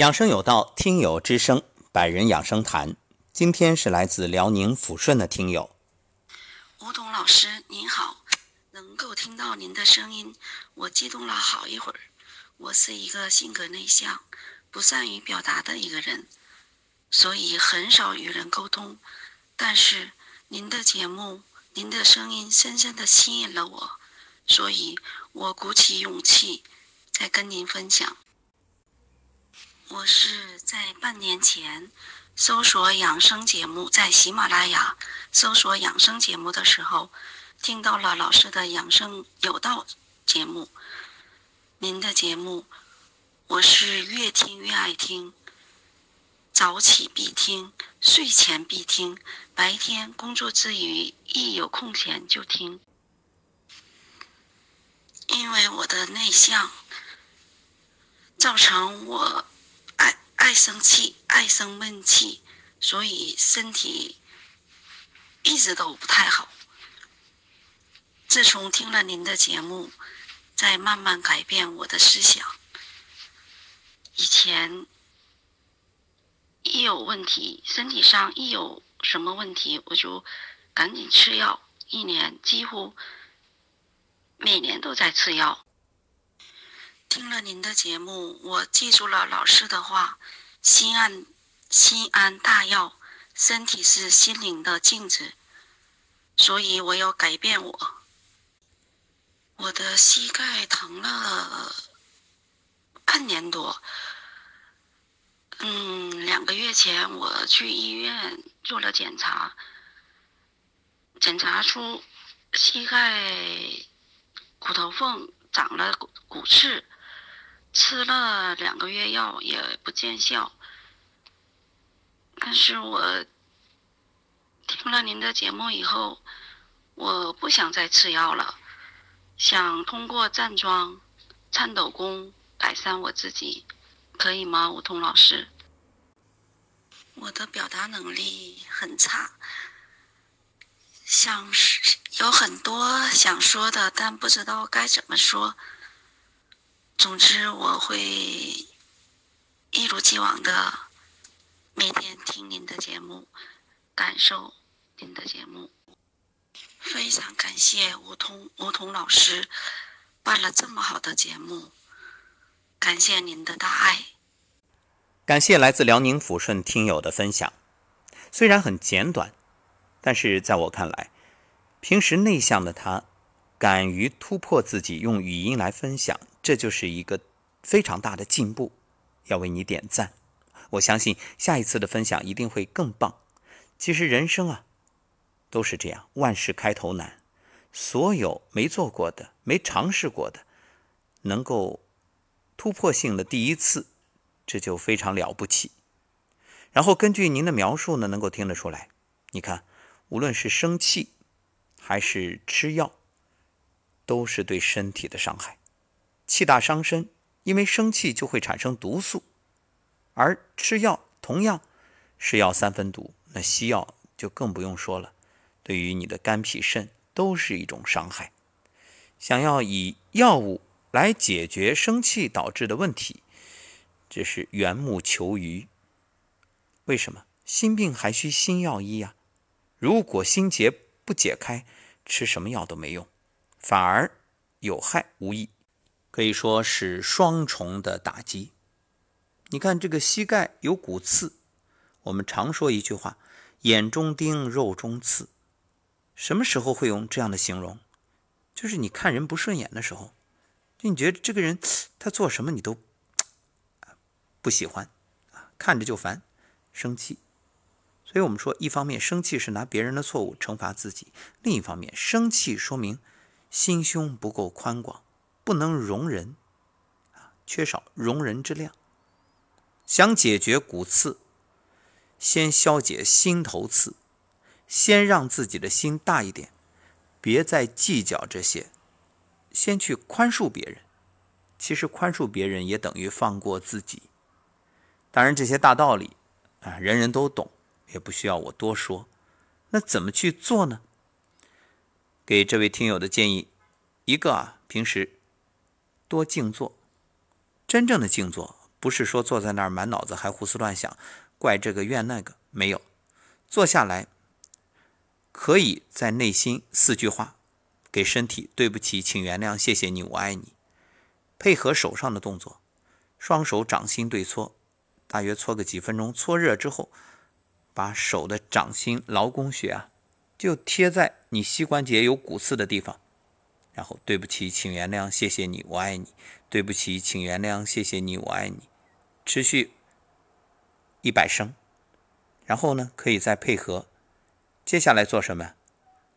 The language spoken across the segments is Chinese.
养生有道，听友之声，百人养生谈。今天是来自辽宁抚顺的听友，吴桐老师您好，能够听到您的声音，我激动了好一会儿。我是一个性格内向、不善于表达的一个人，所以很少与人沟通。但是您的节目，您的声音深深的吸引了我，所以我鼓起勇气在跟您分享。我是在半年前搜索养生节目，在喜马拉雅搜索养生节目的时候，听到了老师的养生有道节目。您的节目，我是越听越爱听，早起必听，睡前必听，白天工作之余一有空闲就听。因为我的内向，造成我。生气，爱生闷气，所以身体一直都不太好。自从听了您的节目，在慢慢改变我的思想。以前一有问题，身体上一有什么问题，我就赶紧吃药，一年几乎每年都在吃药。听了您的节目，我记住了老师的话：心安，心安大药。身体是心灵的镜子，所以我要改变我。我的膝盖疼了半年多，嗯，两个月前我去医院做了检查，检查出膝盖骨头缝长了骨骨刺。吃了两个月药也不见效，但是我听了您的节目以后，我不想再吃药了，想通过站桩、颤抖功改善我自己，可以吗，吴桐老师？我的表达能力很差，想有很多想说的，但不知道该怎么说。总之，我会一如既往的每天听您的节目，感受您的节目。非常感谢吴桐吴桐老师办了这么好的节目，感谢您的大爱。感谢来自辽宁抚顺听友的分享，虽然很简短，但是在我看来，平时内向的他，敢于突破自己，用语音来分享。这就是一个非常大的进步，要为你点赞。我相信下一次的分享一定会更棒。其实人生啊，都是这样，万事开头难。所有没做过的、没尝试过的，能够突破性的第一次，这就非常了不起。然后根据您的描述呢，能够听得出来，你看，无论是生气还是吃药，都是对身体的伤害。气大伤身，因为生气就会产生毒素，而吃药同样是药三分毒，那西药就更不用说了，对于你的肝脾肾都是一种伤害。想要以药物来解决生气导致的问题，这是缘木求鱼。为什么心病还需心药医呀？如果心结不解开，吃什么药都没用，反而有害无益。可以说是双重的打击。你看这个膝盖有骨刺，我们常说一句话：“眼中钉，肉中刺。”什么时候会用这样的形容？就是你看人不顺眼的时候，就你觉得这个人他做什么你都不喜欢啊，看着就烦，生气。所以我们说，一方面生气是拿别人的错误惩罚自己，另一方面生气说明心胸不够宽广。不能容人，啊，缺少容人之量。想解决骨刺，先消解心头刺，先让自己的心大一点，别再计较这些，先去宽恕别人。其实宽恕别人也等于放过自己。当然，这些大道理啊，人人都懂，也不需要我多说。那怎么去做呢？给这位听友的建议，一个啊，平时。多静坐，真正的静坐不是说坐在那儿满脑子还胡思乱想，怪这个怨那个，没有。坐下来，可以在内心四句话，给身体对不起，请原谅，谢谢你，我爱你。配合手上的动作，双手掌心对搓，大约搓个几分钟，搓热之后，把手的掌心劳宫穴啊，就贴在你膝关节有骨刺的地方。然后，对不起，请原谅，谢谢你，我爱你。对不起，请原谅，谢谢你，我爱你。持续一百声，然后呢，可以再配合。接下来做什么？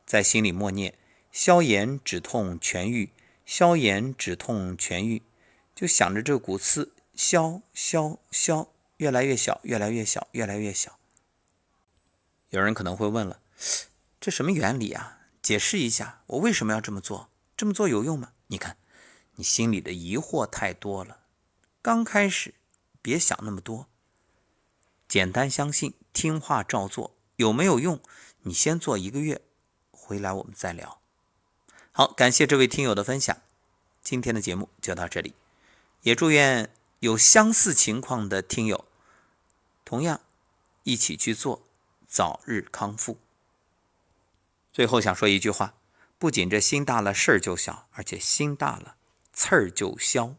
在心里默念：消炎止痛痊愈，消炎止痛痊愈。就想着这个骨刺消消消，越来越小，越来越小，越来越小。有人可能会问了，这什么原理啊？解释一下，我为什么要这么做？这么做有用吗？你看，你心里的疑惑太多了。刚开始别想那么多，简单相信，听话照做。有没有用？你先做一个月，回来我们再聊。好，感谢这位听友的分享。今天的节目就到这里，也祝愿有相似情况的听友同样一起去做，早日康复。最后想说一句话。不仅这心大了事儿就小，而且心大了刺儿就消。